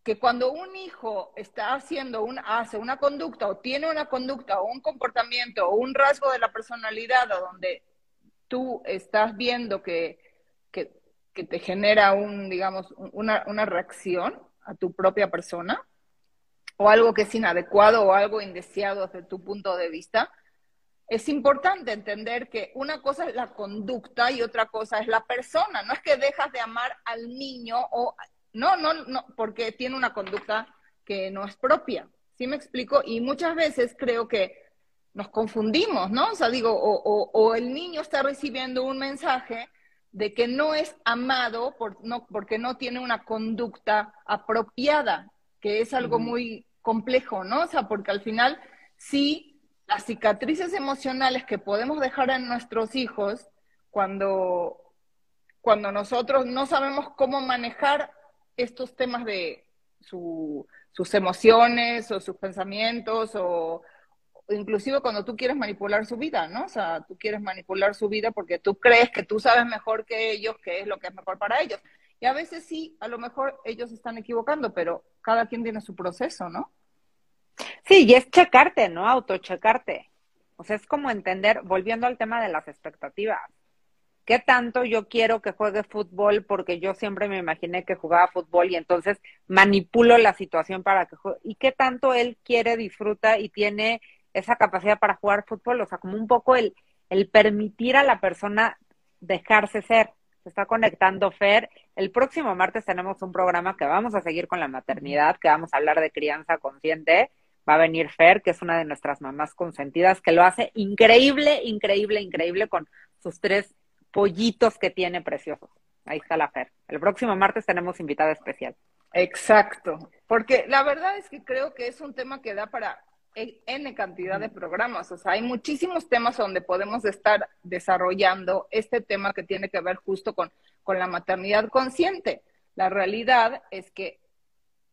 que cuando un hijo está haciendo un, hace una conducta o tiene una conducta o un comportamiento o un rasgo de la personalidad donde tú estás viendo que, que, te genera un, digamos, una, una reacción a tu propia persona, o algo que es inadecuado o algo indeseado desde tu punto de vista, es importante entender que una cosa es la conducta y otra cosa es la persona. No es que dejas de amar al niño o no, no, no, porque tiene una conducta que no es propia. ¿Sí me explico? Y muchas veces creo que nos confundimos, ¿no? O sea, digo, o, o, el niño está recibiendo un mensaje de que no es amado por, no, porque no tiene una conducta apropiada, que es algo muy complejo, ¿no? O sea, porque al final sí, las cicatrices emocionales que podemos dejar en nuestros hijos cuando, cuando nosotros no sabemos cómo manejar estos temas de sus emociones o sus pensamientos o, inclusive cuando tú quieres manipular su vida, ¿no? O sea, tú quieres manipular su vida porque tú crees que tú sabes mejor que ellos, qué es lo que es mejor para ellos. Y a veces sí, a lo mejor ellos están equivocando, pero cada quien tiene su proceso, ¿no? Sí, y es checarte, ¿no? Autochecarte. O sea, es como entender, volviendo al tema de las expectativas. ¿Qué tanto yo quiero que juegue fútbol? Porque yo siempre me imaginé que jugaba fútbol y entonces manipulo la situación para que juegue. ¿Y qué tanto él quiere, disfruta y tiene esa capacidad para jugar fútbol? O sea, como un poco el, el permitir a la persona dejarse ser. Se está conectando Fer. El próximo martes tenemos un programa que vamos a seguir con la maternidad, que vamos a hablar de crianza consciente. Va a venir Fer, que es una de nuestras mamás consentidas, que lo hace increíble, increíble, increíble con sus tres pollitos que tiene preciosos. Ahí está la Fer. El próximo martes tenemos invitada especial. Exacto, porque la verdad es que creo que es un tema que da para N cantidad de programas. O sea, hay muchísimos temas donde podemos estar desarrollando este tema que tiene que ver justo con, con la maternidad consciente. La realidad es que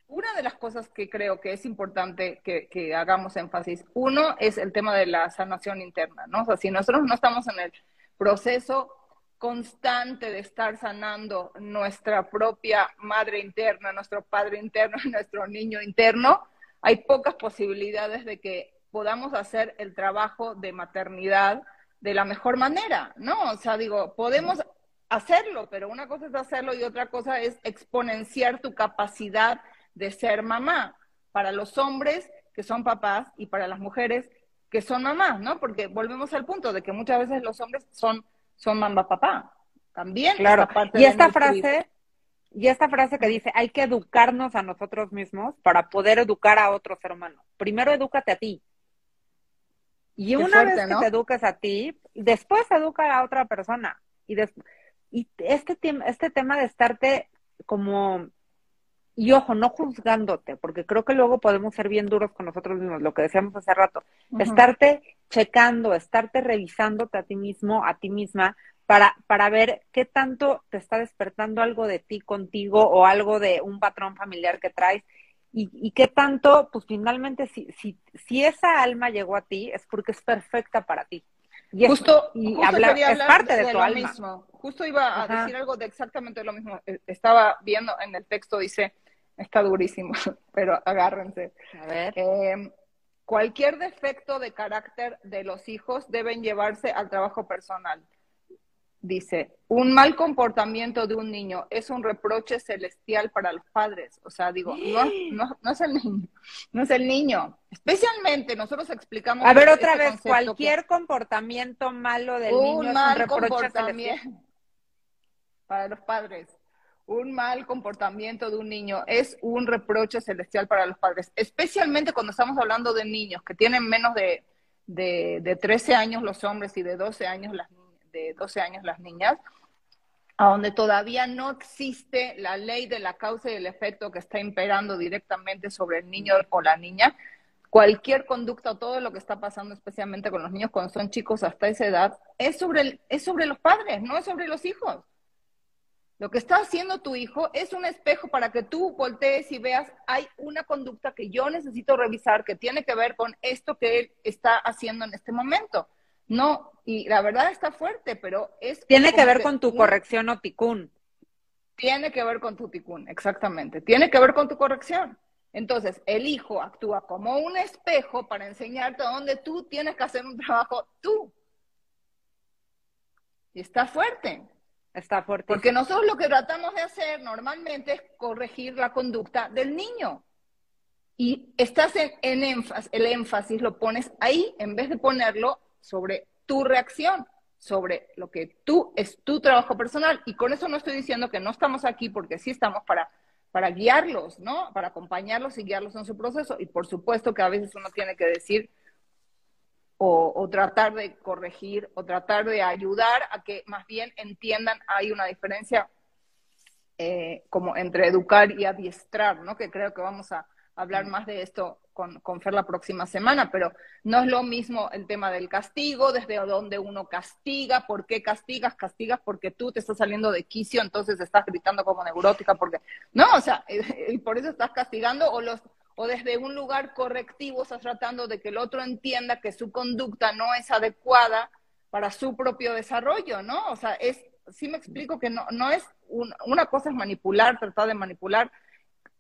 una de las cosas que creo que es importante que, que, hagamos énfasis, uno es el tema de la sanación interna, ¿no? O sea, si nosotros no estamos en el proceso constante de estar sanando nuestra propia madre interna, nuestro padre interno, [LAUGHS] nuestro niño interno, hay pocas posibilidades de que podamos hacer el trabajo de maternidad de la mejor manera, ¿no? O sea, digo, podemos hacerlo, pero una cosa es hacerlo y otra cosa es exponenciar tu capacidad de ser mamá para los hombres que son papás y para las mujeres que son mamás, ¿no? Porque volvemos al punto de que muchas veces los hombres son son mamá papá. También. Claro. y esta frase, y esta frase que dice, hay que educarnos a nosotros mismos para poder educar a otro ser humano. Primero edúcate a ti. Y una vez que te eduques a ti, después educa a otra persona. Y, y este, este tema de estarte como, y ojo, no juzgándote, porque creo que luego podemos ser bien duros con nosotros mismos, lo que decíamos hace rato, estarte checando, estarte revisándote a ti mismo, a ti misma, para, para ver qué tanto te está despertando algo de ti contigo o algo de un patrón familiar que traes y, y qué tanto, pues finalmente, si, si, si esa alma llegó a ti, es porque es perfecta para ti. Y justo, y hablar, es parte de, tu alma. Mismo. Justo iba a decir algo de exactamente lo mismo. E, estaba viendo en el texto, dice, está durísimo, [LAUGHS] pero agárrense. A ver. Eh, Cualquier defecto de carácter de los hijos deben llevarse al trabajo personal. Dice, un mal comportamiento de un niño es un reproche celestial para los padres. O sea, digo, [GASPS] no, no, es el niño, no es el niño. Especialmente nosotros explicamos. A ver, otra este vez, cualquier comportamiento malo del niño es un reproche celestial. Para los padres un mal comportamiento de un niño es un reproche celestial para los padres, especialmente cuando estamos hablando de niños que tienen menos de, de, 13 años los hombres y de 12 años las, de 12 años las niñas, a donde todavía no existe la ley de la causa y el efecto que está imperando directamente sobre el niño o la niña. Cualquier conducta o todo lo que está pasando, especialmente con los niños cuando son chicos hasta esa edad, es sobre, es sobre los padres, no es sobre los hijos. Lo que está haciendo tu hijo es un espejo para que tú voltees y veas, hay una conducta que yo necesito revisar que tiene que ver con esto que él está haciendo en este momento. No, y la verdad está fuerte, pero es... Tiene que ver con tu corrección o ticún. Tiene que ver con tu ticún, exactamente. Tiene que ver con tu corrección. Entonces, el hijo actúa como un espejo para enseñarte dónde tú tienes que hacer un trabajo tú. Y está fuerte. Está fuerte. Porque nosotros lo que tratamos de hacer normalmente es corregir la conducta del niño. Y estás en, énfasis, el énfasis lo pones ahí en vez de ponerlo sobre tu reacción, sobre lo que tú es tu trabajo personal. Y con eso no estoy diciendo que no estamos aquí porque sí estamos para, para guiarlos, ¿no? Para acompañarlos y guiarlos en su proceso. Y por supuesto que a veces uno tiene que decir, o, tratar de corregir o tratar de ayudar a que más bien entiendan, hay una diferencia eh, como entre educar y adiestrar, ¿no? Que creo que vamos a hablar más de esto con, con, Fer la próxima semana, pero no es lo mismo el tema del castigo, desde donde uno castiga, por qué castigas, castigas porque tú te estás saliendo de quicio, entonces estás gritando como neurótica, porque no, o sea, [LAUGHS] y por eso estás castigando, o los o desde un lugar correctivo estás tratando de que el otro entienda que su conducta no es adecuada para su propio desarrollo, ¿no? O sea, es, sí me explico que no, no es, una cosa es manipular, tratar de manipular,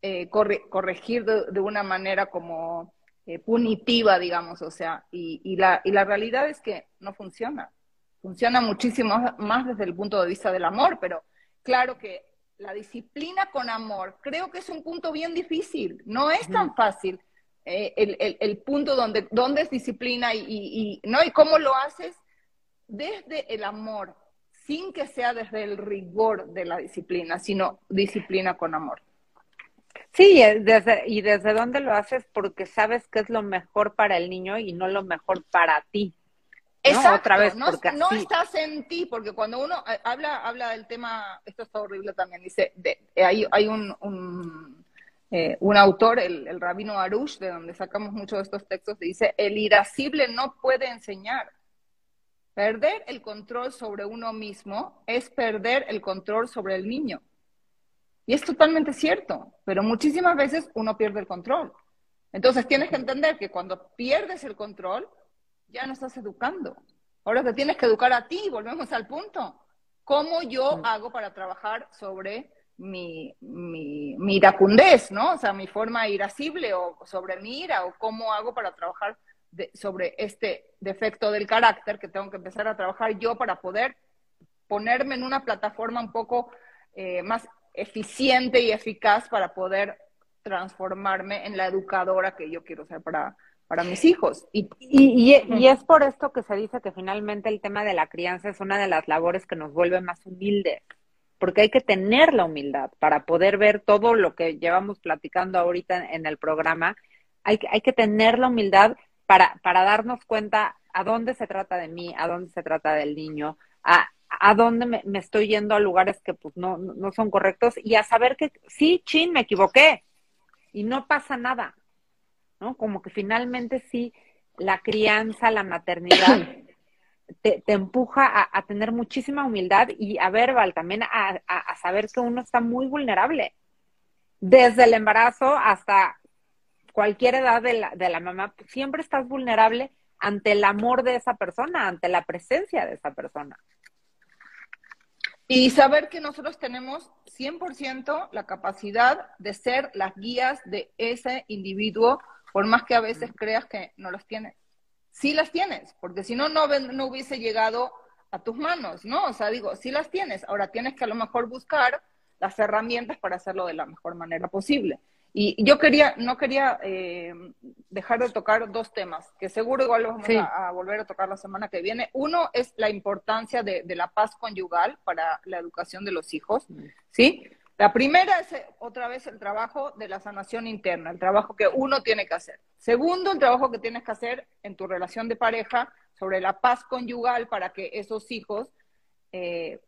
eh, corregir de, una manera como eh, punitiva, digamos, o sea, y, y, la, y la realidad es que no funciona. Funciona muchísimo más desde el punto de vista del amor, pero claro que la disciplina con amor, creo que es un punto bien difícil, no es tan fácil. Eh, el, el, punto donde, donde es disciplina y, y, ¿no? y cómo lo haces desde el amor, sin que sea desde el rigor de la disciplina, sino disciplina con amor. Sí, desde, y desde dónde lo haces porque sabes que es lo mejor para el niño y no lo mejor para ti. Exacto, Otra vez, no, no estás en ti, porque cuando uno eh, habla, habla del tema, esto está horrible también, dice, de, eh, hay, hay un, un, eh, un autor, el, el, rabino Arush, de donde sacamos muchos de estos textos, dice, el irascible no puede enseñar, Perder el control sobre uno mismo es perder el control sobre el niño. Y es totalmente cierto, pero muchísimas veces uno pierde el control. Entonces tienes que entender que cuando pierdes el control, ya no estás educando. Ahora te tienes que educar a ti, volvemos al punto. ¿Cómo yo mm. hago para trabajar sobre mi, mi, mi iracundez, ¿no? O sea, mi forma irascible o sobre mi ira, o cómo hago para trabajar sobre este defecto del carácter que tengo que empezar a trabajar yo para poder ponerme en una plataforma un poco eh, más eficiente y eficaz para poder transformarme en la educadora que yo quiero ser para, para mis hijos. Y, y, y, es por esto que se dice que finalmente el tema de la crianza es una de las labores que nos vuelve más humildes, porque hay que tener la humildad para poder ver todo lo que llevamos platicando ahorita en el programa. Hay, hay que tener la humildad para, para darnos cuenta a dónde se trata de mí, a dónde se trata del niño, a, a dónde me, estoy yendo a lugares que pues no, no son correctos y a saber que sí, chin, me equivoqué y no pasa nada, ¿no? Como que finalmente sí, la crianza, la maternidad [COUGHS] te, te empuja a, a, tener muchísima humildad y a ver, Val, también a, a saber que uno está muy vulnerable, desde el embarazo hasta cualquier edad de la, de la mamá, siempre estás vulnerable ante el amor de esa persona, ante la presencia de esa persona. Y saber que nosotros tenemos 100% la capacidad de ser las guías de ese individuo, por más que a veces creas que no las tienes. Sí las tienes, porque si no, no, no hubiese llegado a tus manos, ¿no? O sea, digo, sí las tienes. Ahora tienes que a lo mejor buscar las herramientas para hacerlo de la mejor manera posible. Y yo quería, no quería eh, dejar de tocar dos temas, que seguro igual los vamos a, volver a tocar la semana que viene. Uno es la importancia de, la paz conyugal para la educación de los hijos, ¿sí? La primera es eh, otra vez el trabajo de la sanación interna, el trabajo que uno tiene que hacer. Segundo, el trabajo que tienes que hacer en tu relación de pareja sobre la paz conyugal para que esos hijos eh,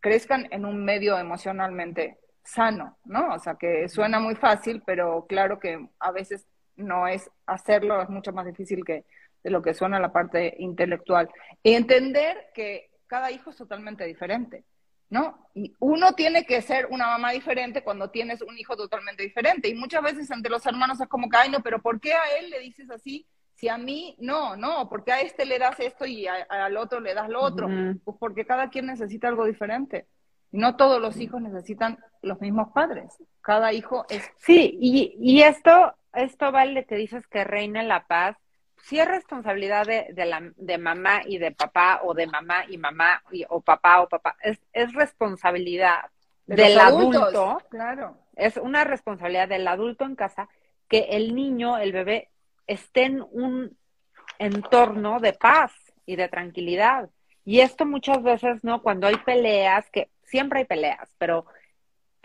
crezcan en un medio emocionalmente sano, ¿no? O sea, que suena muy fácil, pero claro que a veces no es hacerlo, es mucho más difícil que de lo que suena la parte intelectual. Y entender que cada hijo es totalmente diferente, ¿no? Y uno tiene que ser una mamá diferente cuando tienes un hijo totalmente diferente. Y muchas veces entre los hermanos es como que, ay, no, pero ¿por qué a él le dices así? Si a mí no, no, porque a este le das esto y al otro le das lo otro, pues porque cada quien necesita algo diferente. No todos los hijos necesitan los mismos padres. Cada hijo es. Sí, y, y esto, esto vale que dices que reina la paz. Sí es responsabilidad de, de, la, de mamá y de papá, o de mamá y mamá, o papá o papá. Es, es responsabilidad del adulto. Claro. Es una responsabilidad del adulto en casa que el niño, el bebé, esté en un entorno de paz y de tranquilidad. Y esto muchas veces, ¿no? Cuando hay peleas, que siempre hay peleas, pero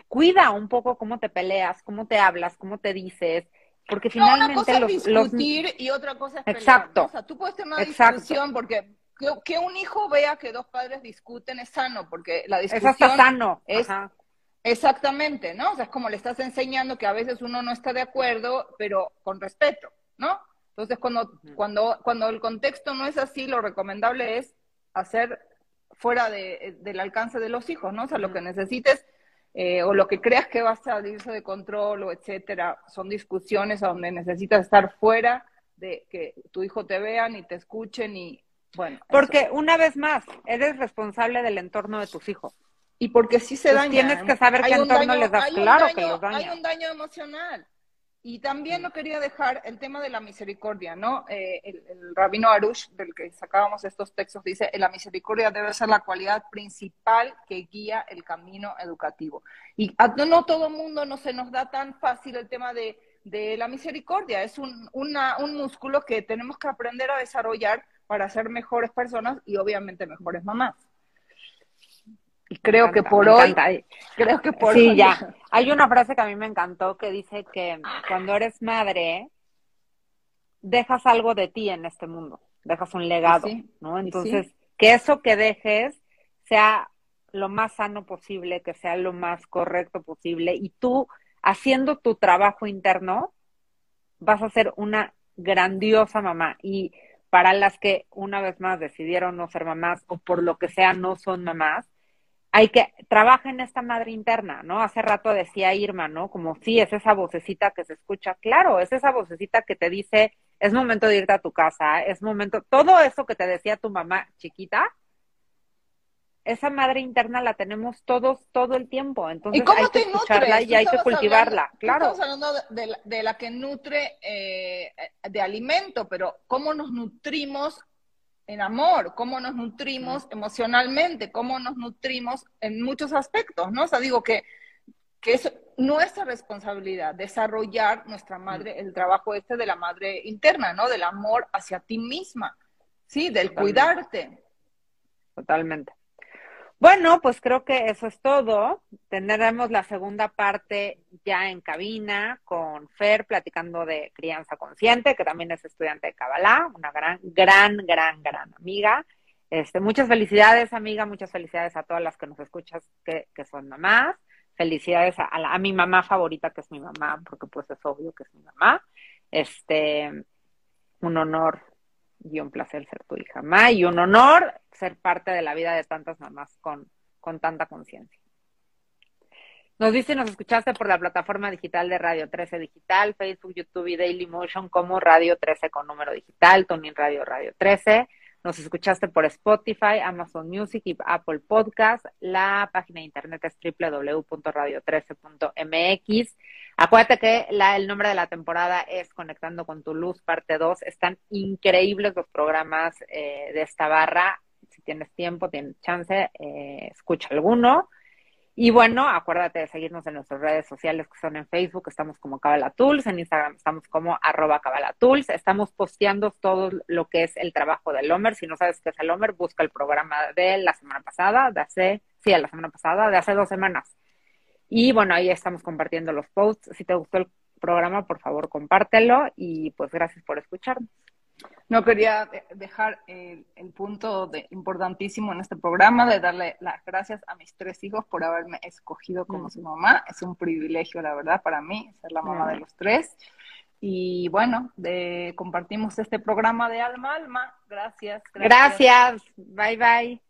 cuida un poco cómo te peleas, cómo te hablas, cómo te dices, porque finalmente no, una cosa es discutir y otra cosa es pelear. Exacto. O sea, tú puedes tener una discusión porque que, un hijo vea que dos padres discuten es sano, porque la discusión es sano. Es, Exactamente, ¿no? O sea, es como le estás enseñando que a veces uno no está de acuerdo, pero con respeto, ¿no? Entonces, cuando, cuando, cuando el contexto no es así, lo recomendable es hacer fuera de, del alcance de los hijos, ¿no? O sea, lo que necesites eh, o lo que creas que va a salirse de control o etcétera, son discusiones a donde necesitas estar fuera de que tu hijo te vean y te escuchen y bueno. Porque una vez más, eres responsable del entorno de tus hijos. Y porque sí se daña. Tienes que saber qué entorno les das. Claro que los daña. Hay un daño emocional. Y también no quería dejar el tema de la misericordia, ¿no? Eh, el, rabino Arush, del que sacábamos estos textos, dice, la misericordia debe ser la cualidad principal que guía el camino educativo. Y a, no todo mundo no se nos da tan fácil el tema de, de la misericordia. Es un, una, un músculo que tenemos que aprender a desarrollar para ser mejores personas y obviamente mejores mamás. Y creo que por hoy, [LAUGHS] creo que por sí, ya. [LAUGHS] Hay una frase que a mí me encantó que dice que cuando eres madre, dejas algo de ti en este mundo, dejas un legado, ¿no? Entonces, que eso que dejes sea lo más sano posible, que sea lo más correcto posible y tú haciendo tu trabajo interno vas a ser una grandiosa mamá y para las que una vez más decidieron no ser mamás o por lo que sea no son mamás, hay que trabajar en esta madre interna, ¿no? Hace rato decía Irma, ¿no? Como sí, es esa vocecita que se escucha, claro, es esa vocecita que te dice, es momento de irte a tu casa, es momento, todo eso que te decía tu mamá chiquita, esa madre interna la tenemos todos todo el tiempo, entonces hay que escucharla y hay que cultivarla, claro. Estamos hablando de, la, que nutre eh, de alimento, pero ¿cómo nos nutrimos en amor, cómo nos nutrimos emocionalmente, cómo nos nutrimos en muchos aspectos, ¿no? O sea, digo que, que es nuestra responsabilidad desarrollar nuestra madre, el trabajo este de la madre interna, ¿no? Del amor hacia ti misma, ¿sí? Del cuidarte. Totalmente. Bueno, pues creo que eso es todo. Tendremos la segunda parte ya en cabina con Fer platicando de crianza consciente, que también es estudiante de Kabbalah, una gran, gran, gran, gran amiga. Este, muchas felicidades, amiga, muchas felicidades a todas las que nos escuchas que, son mamás. Felicidades a, a, mi mamá favorita, que es mi mamá, porque pues es obvio que es mi mamá. Este, un honor y un placer ser tu hija, Ma, y un honor ser parte de la vida de tantas mamás con, con tanta conciencia. Nos dice, nos escuchaste por la plataforma digital de Radio 13 Digital, Facebook, YouTube y Daily Motion como Radio 13 con número digital, Tony Radio Radio 13. Nos escuchaste por Spotify, Amazon Music y Apple Podcast. La página de internet es www.radio13.mx. Acuérdate que la, el nombre de la temporada es Conectando con tu Luz, parte 2. Están increíbles los programas eh, de esta barra. Si tienes tiempo, tienes chance, eh, escucha alguno. Y bueno, acuérdate de seguirnos en nuestras redes sociales que son en Facebook, estamos como Cabalatools, en Instagram estamos como arroba Cabalatools, estamos posteando todo lo que es el trabajo del Homer. Si no sabes qué es el Homer, busca el programa de la semana pasada, de hace, sí, de la semana pasada, de hace dos semanas y bueno, ahí estamos compartiendo los posts. Si te gustó el programa, por favor, compártelo y pues gracias por escucharnos. No quería dejar el, punto de, importantísimo en este programa de darle las gracias a mis tres hijos por haberme escogido como mm. su mamá. Es un privilegio, la verdad, para mí ser la mamá de mm. los tres. Y bueno, de, compartimos este programa de alma a alma. gracias. Gracias. Bye bye.